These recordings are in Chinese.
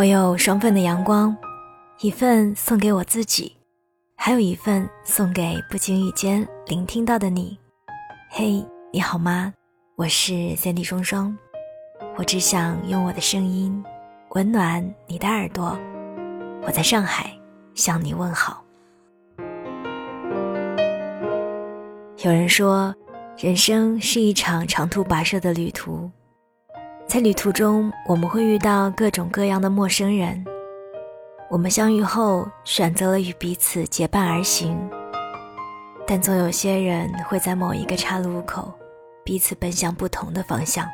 我有双份的阳光，一份送给我自己，还有一份送给不经意间聆听到的你。嘿，你好吗？我是三 D 双双，我只想用我的声音温暖你的耳朵。我在上海向你问好。有人说，人生是一场长途跋涉的旅途。在旅途中，我们会遇到各种各样的陌生人。我们相遇后，选择了与彼此结伴而行。但总有些人会在某一个岔路口，彼此奔向不同的方向。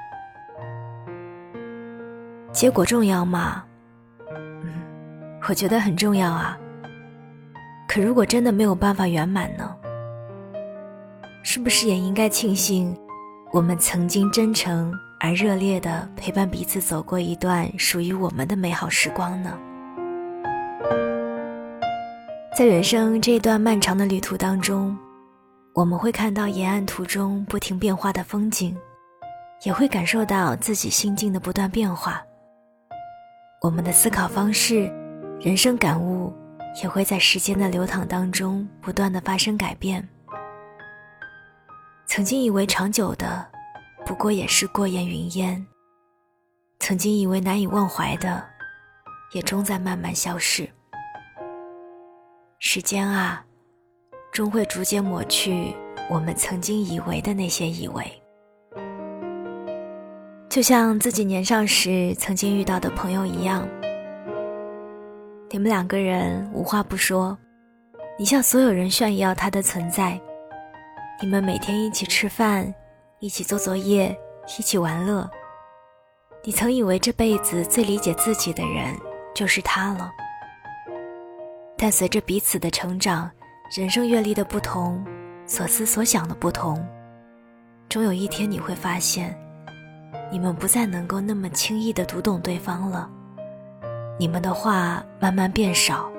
结果重要吗？嗯，我觉得很重要啊。可如果真的没有办法圆满呢？是不是也应该庆幸，我们曾经真诚？而热烈的陪伴彼此走过一段属于我们的美好时光呢？在人生这段漫长的旅途当中，我们会看到沿岸途中不停变化的风景，也会感受到自己心境的不断变化。我们的思考方式、人生感悟，也会在时间的流淌当中不断的发生改变。曾经以为长久的。不过也是过眼云烟。曾经以为难以忘怀的，也终在慢慢消逝。时间啊，终会逐渐抹去我们曾经以为的那些以为。就像自己年少时曾经遇到的朋友一样，你们两个人无话不说，你向所有人炫耀他的存在，你们每天一起吃饭。一起做作业，一起玩乐。你曾以为这辈子最理解自己的人就是他了，但随着彼此的成长，人生阅历的不同，所思所想的不同，终有一天你会发现，你们不再能够那么轻易的读懂对方了。你们的话慢慢变少，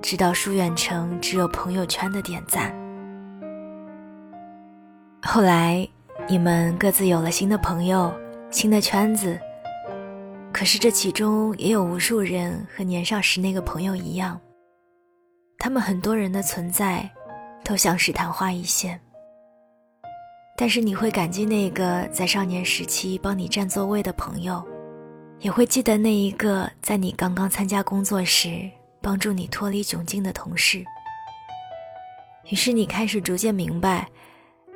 直到疏远成只有朋友圈的点赞。后来。你们各自有了新的朋友、新的圈子，可是这其中也有无数人和年少时那个朋友一样，他们很多人的存在，都像是昙花一现。但是你会感激那个在少年时期帮你占座位的朋友，也会记得那一个在你刚刚参加工作时帮助你脱离窘境的同事。于是你开始逐渐明白。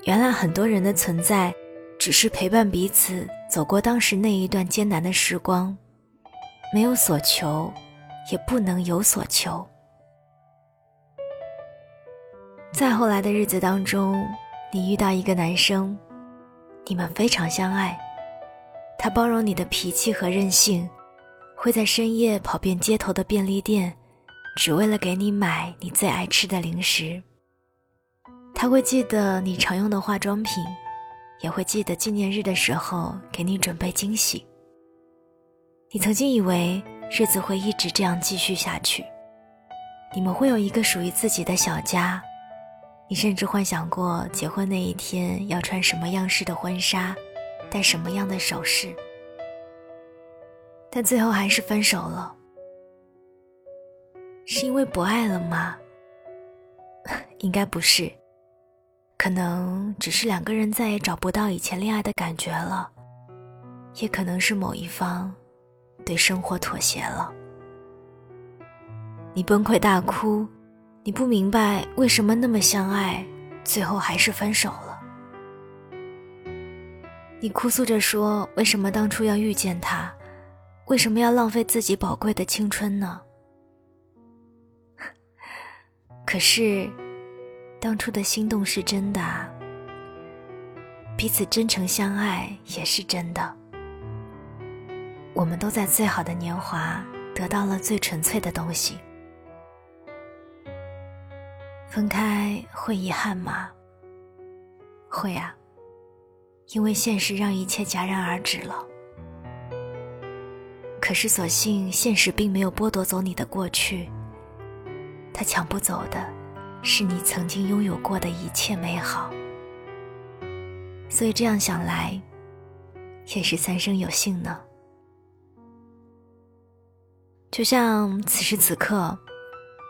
原来很多人的存在，只是陪伴彼此走过当时那一段艰难的时光，没有所求，也不能有所求。再后来的日子当中，你遇到一个男生，你们非常相爱，他包容你的脾气和任性，会在深夜跑遍街头的便利店，只为了给你买你最爱吃的零食。他会记得你常用的化妆品，也会记得纪念日的时候给你准备惊喜。你曾经以为日子会一直这样继续下去，你们会有一个属于自己的小家，你甚至幻想过结婚那一天要穿什么样式的婚纱，戴什么样的首饰。但最后还是分手了，是因为不爱了吗？应该不是。可能只是两个人再也找不到以前恋爱的感觉了，也可能是某一方对生活妥协了。你崩溃大哭，你不明白为什么那么相爱，最后还是分手了。你哭诉着说：“为什么当初要遇见他？为什么要浪费自己宝贵的青春呢？” 可是。当初的心动是真的，彼此真诚相爱也是真的。我们都在最好的年华得到了最纯粹的东西。分开会遗憾吗？会啊，因为现实让一切戛然而止了。可是，所幸现实并没有剥夺走你的过去，他抢不走的。是你曾经拥有过的一切美好，所以这样想来，也是三生有幸呢。就像此时此刻，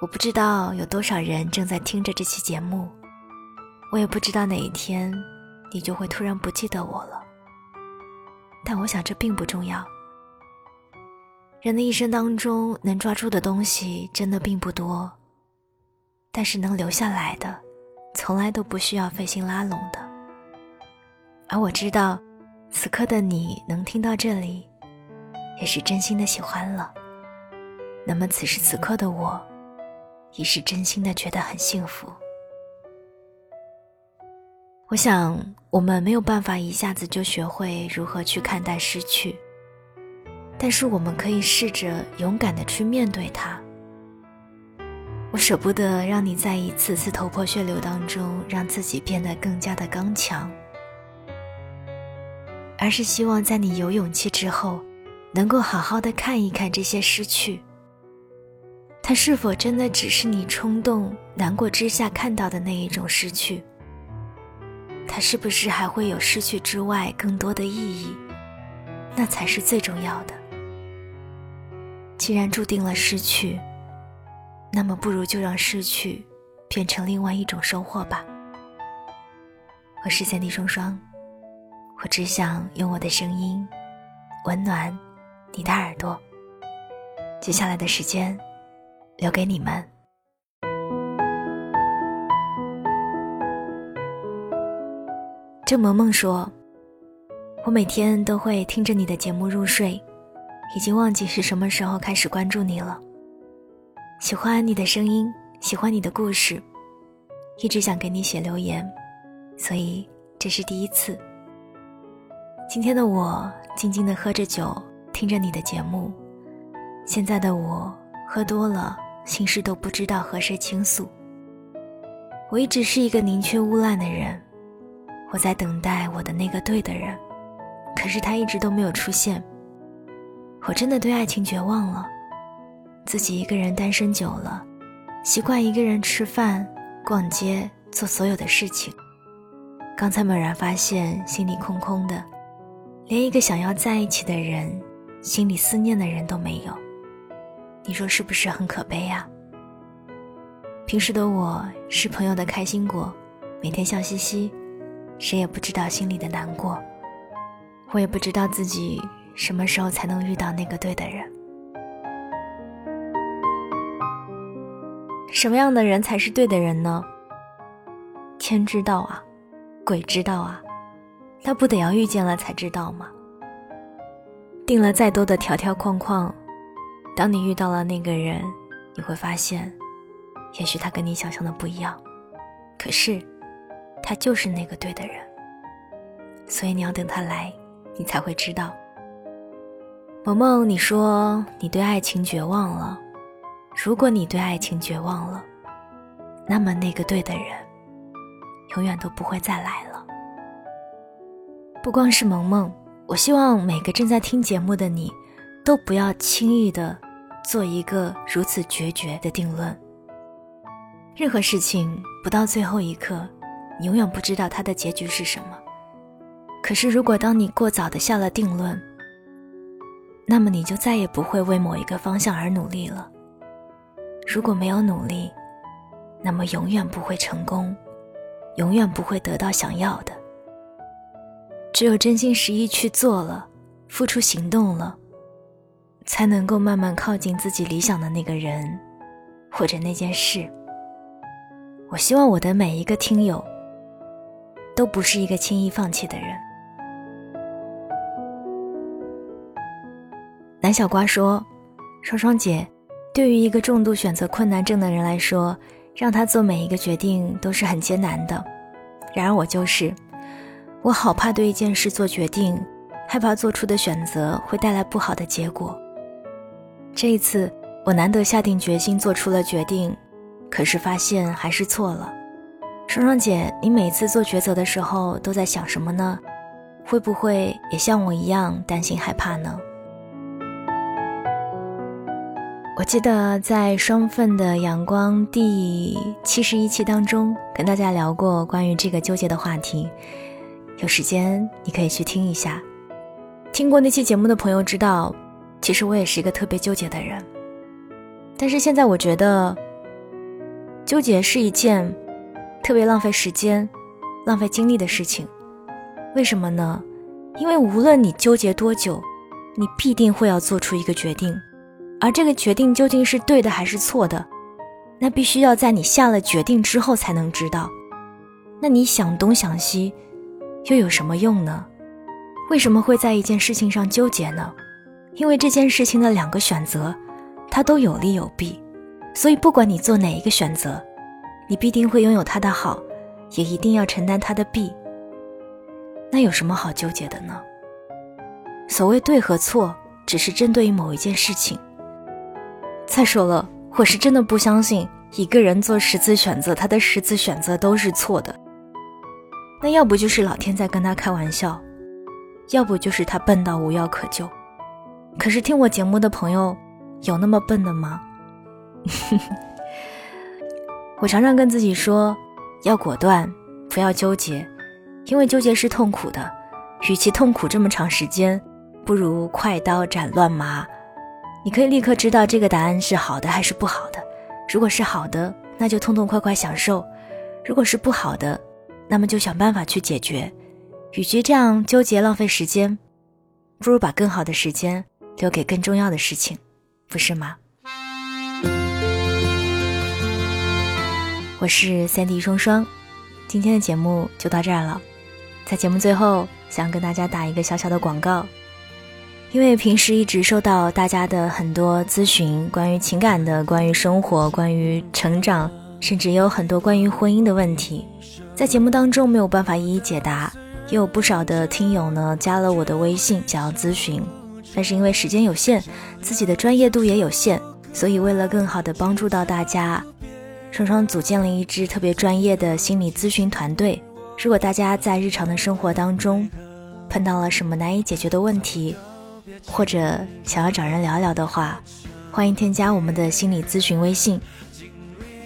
我不知道有多少人正在听着这期节目，我也不知道哪一天你就会突然不记得我了。但我想这并不重要。人的一生当中能抓住的东西真的并不多，但是能留下来的，从来都不需要费心拉拢的。而我知道，此刻的你能听到这里，也是真心的喜欢了。那么此时此刻的我，也是真心的觉得很幸福。我想，我们没有办法一下子就学会如何去看待失去，但是我们可以试着勇敢的去面对它。我舍不得让你在一次次头破血流当中让自己变得更加的刚强，而是希望在你有勇气之后，能够好好的看一看这些失去。它是否真的只是你冲动难过之下看到的那一种失去？它是不是还会有失去之外更多的意义？那才是最重要的。既然注定了失去，那么不如就让失去变成另外一种收获吧。我是三 D 双双，我只想用我的声音温暖你的耳朵。接下来的时间。留给你们。郑萌萌说：“我每天都会听着你的节目入睡，已经忘记是什么时候开始关注你了。喜欢你的声音，喜欢你的故事，一直想给你写留言，所以这是第一次。今天的我静静的喝着酒，听着你的节目。现在的我喝多了。”心事都不知道和谁倾诉。我一直是一个宁缺毋滥的人，我在等待我的那个对的人，可是他一直都没有出现。我真的对爱情绝望了，自己一个人单身久了，习惯一个人吃饭、逛街、做所有的事情。刚才猛然发现心里空空的，连一个想要在一起的人、心里思念的人都没有。你说是不是很可悲呀？平时的我是朋友的开心果，每天笑嘻嘻，谁也不知道心里的难过。我也不知道自己什么时候才能遇到那个对的人。什么样的人才是对的人呢？天知道啊，鬼知道啊，那不得要遇见了才知道吗？定了再多的条条框框。当你遇到了那个人，你会发现，也许他跟你想象的不一样，可是，他就是那个对的人。所以你要等他来，你才会知道。萌萌，你说你对爱情绝望了，如果你对爱情绝望了，那么那个对的人，永远都不会再来了。不光是萌萌，我希望每个正在听节目的你，都不要轻易的。做一个如此决绝的定论。任何事情不到最后一刻，你永远不知道它的结局是什么。可是，如果当你过早的下了定论，那么你就再也不会为某一个方向而努力了。如果没有努力，那么永远不会成功，永远不会得到想要的。只有真心实意去做了，付出行动了。才能够慢慢靠近自己理想的那个人，或者那件事。我希望我的每一个听友，都不是一个轻易放弃的人。南小瓜说：“双双姐，对于一个重度选择困难症的人来说，让他做每一个决定都是很艰难的。然而我就是，我好怕对一件事做决定，害怕做出的选择会带来不好的结果。”这一次，我难得下定决心做出了决定，可是发现还是错了。双双姐，你每次做抉择的时候都在想什么呢？会不会也像我一样担心害怕呢？我记得在双份的阳光第七十一期当中，跟大家聊过关于这个纠结的话题，有时间你可以去听一下。听过那期节目的朋友知道，其实我也是一个特别纠结的人。但是现在我觉得，纠结是一件特别浪费时间、浪费精力的事情。为什么呢？因为无论你纠结多久，你必定会要做出一个决定，而这个决定究竟是对的还是错的，那必须要在你下了决定之后才能知道。那你想东想西，又有什么用呢？为什么会在一件事情上纠结呢？因为这件事情的两个选择，它都有利有弊，所以不管你做哪一个选择，你必定会拥有它的好，也一定要承担它的弊。那有什么好纠结的呢？所谓对和错，只是针对于某一件事情。再说了，我是真的不相信一个人做十次选择，他的十次选择都是错的。那要不就是老天在跟他开玩笑。要不就是他笨到无药可救，可是听我节目的朋友，有那么笨的吗？我常常跟自己说，要果断，不要纠结，因为纠结是痛苦的。与其痛苦这么长时间，不如快刀斩乱麻。你可以立刻知道这个答案是好的还是不好的。如果是好的，那就痛痛快快享受；如果是不好的，那么就想办法去解决。与其这样纠结浪费时间，不如把更好的时间留给更重要的事情，不是吗？我是三 D 双双，今天的节目就到这儿了。在节目最后，想跟大家打一个小小的广告，因为平时一直收到大家的很多咨询，关于情感的、关于生活、关于成长，甚至也有很多关于婚姻的问题，在节目当中没有办法一一解答。也有不少的听友呢加了我的微信，想要咨询，但是因为时间有限，自己的专业度也有限，所以为了更好的帮助到大家，双双组建了一支特别专业的心理咨询团队。如果大家在日常的生活当中碰到了什么难以解决的问题，或者想要找人聊聊的话，欢迎添加我们的心理咨询微信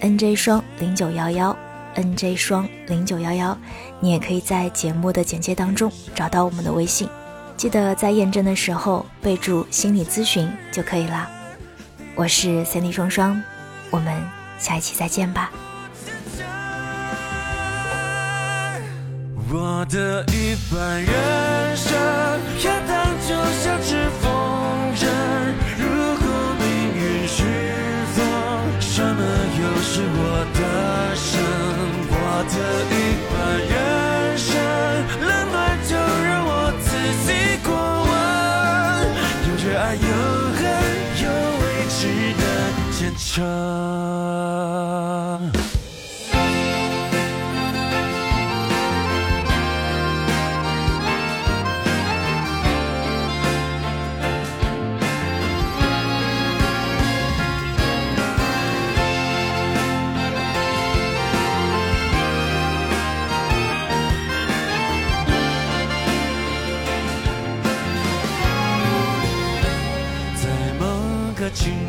：nj 双零九幺幺。N J 双零九幺幺，你也可以在节目的简介当中找到我们的微信，记得在验证的时候备注心理咨询就可以啦。我是 Cindy 双双，我们下一期再见吧。我的一半人生要当就像只风筝，如果命运是风，什么又是我的生？我的一半人生，冷暖就让我自己过问。有热爱，有恨，有未知的坚强。青春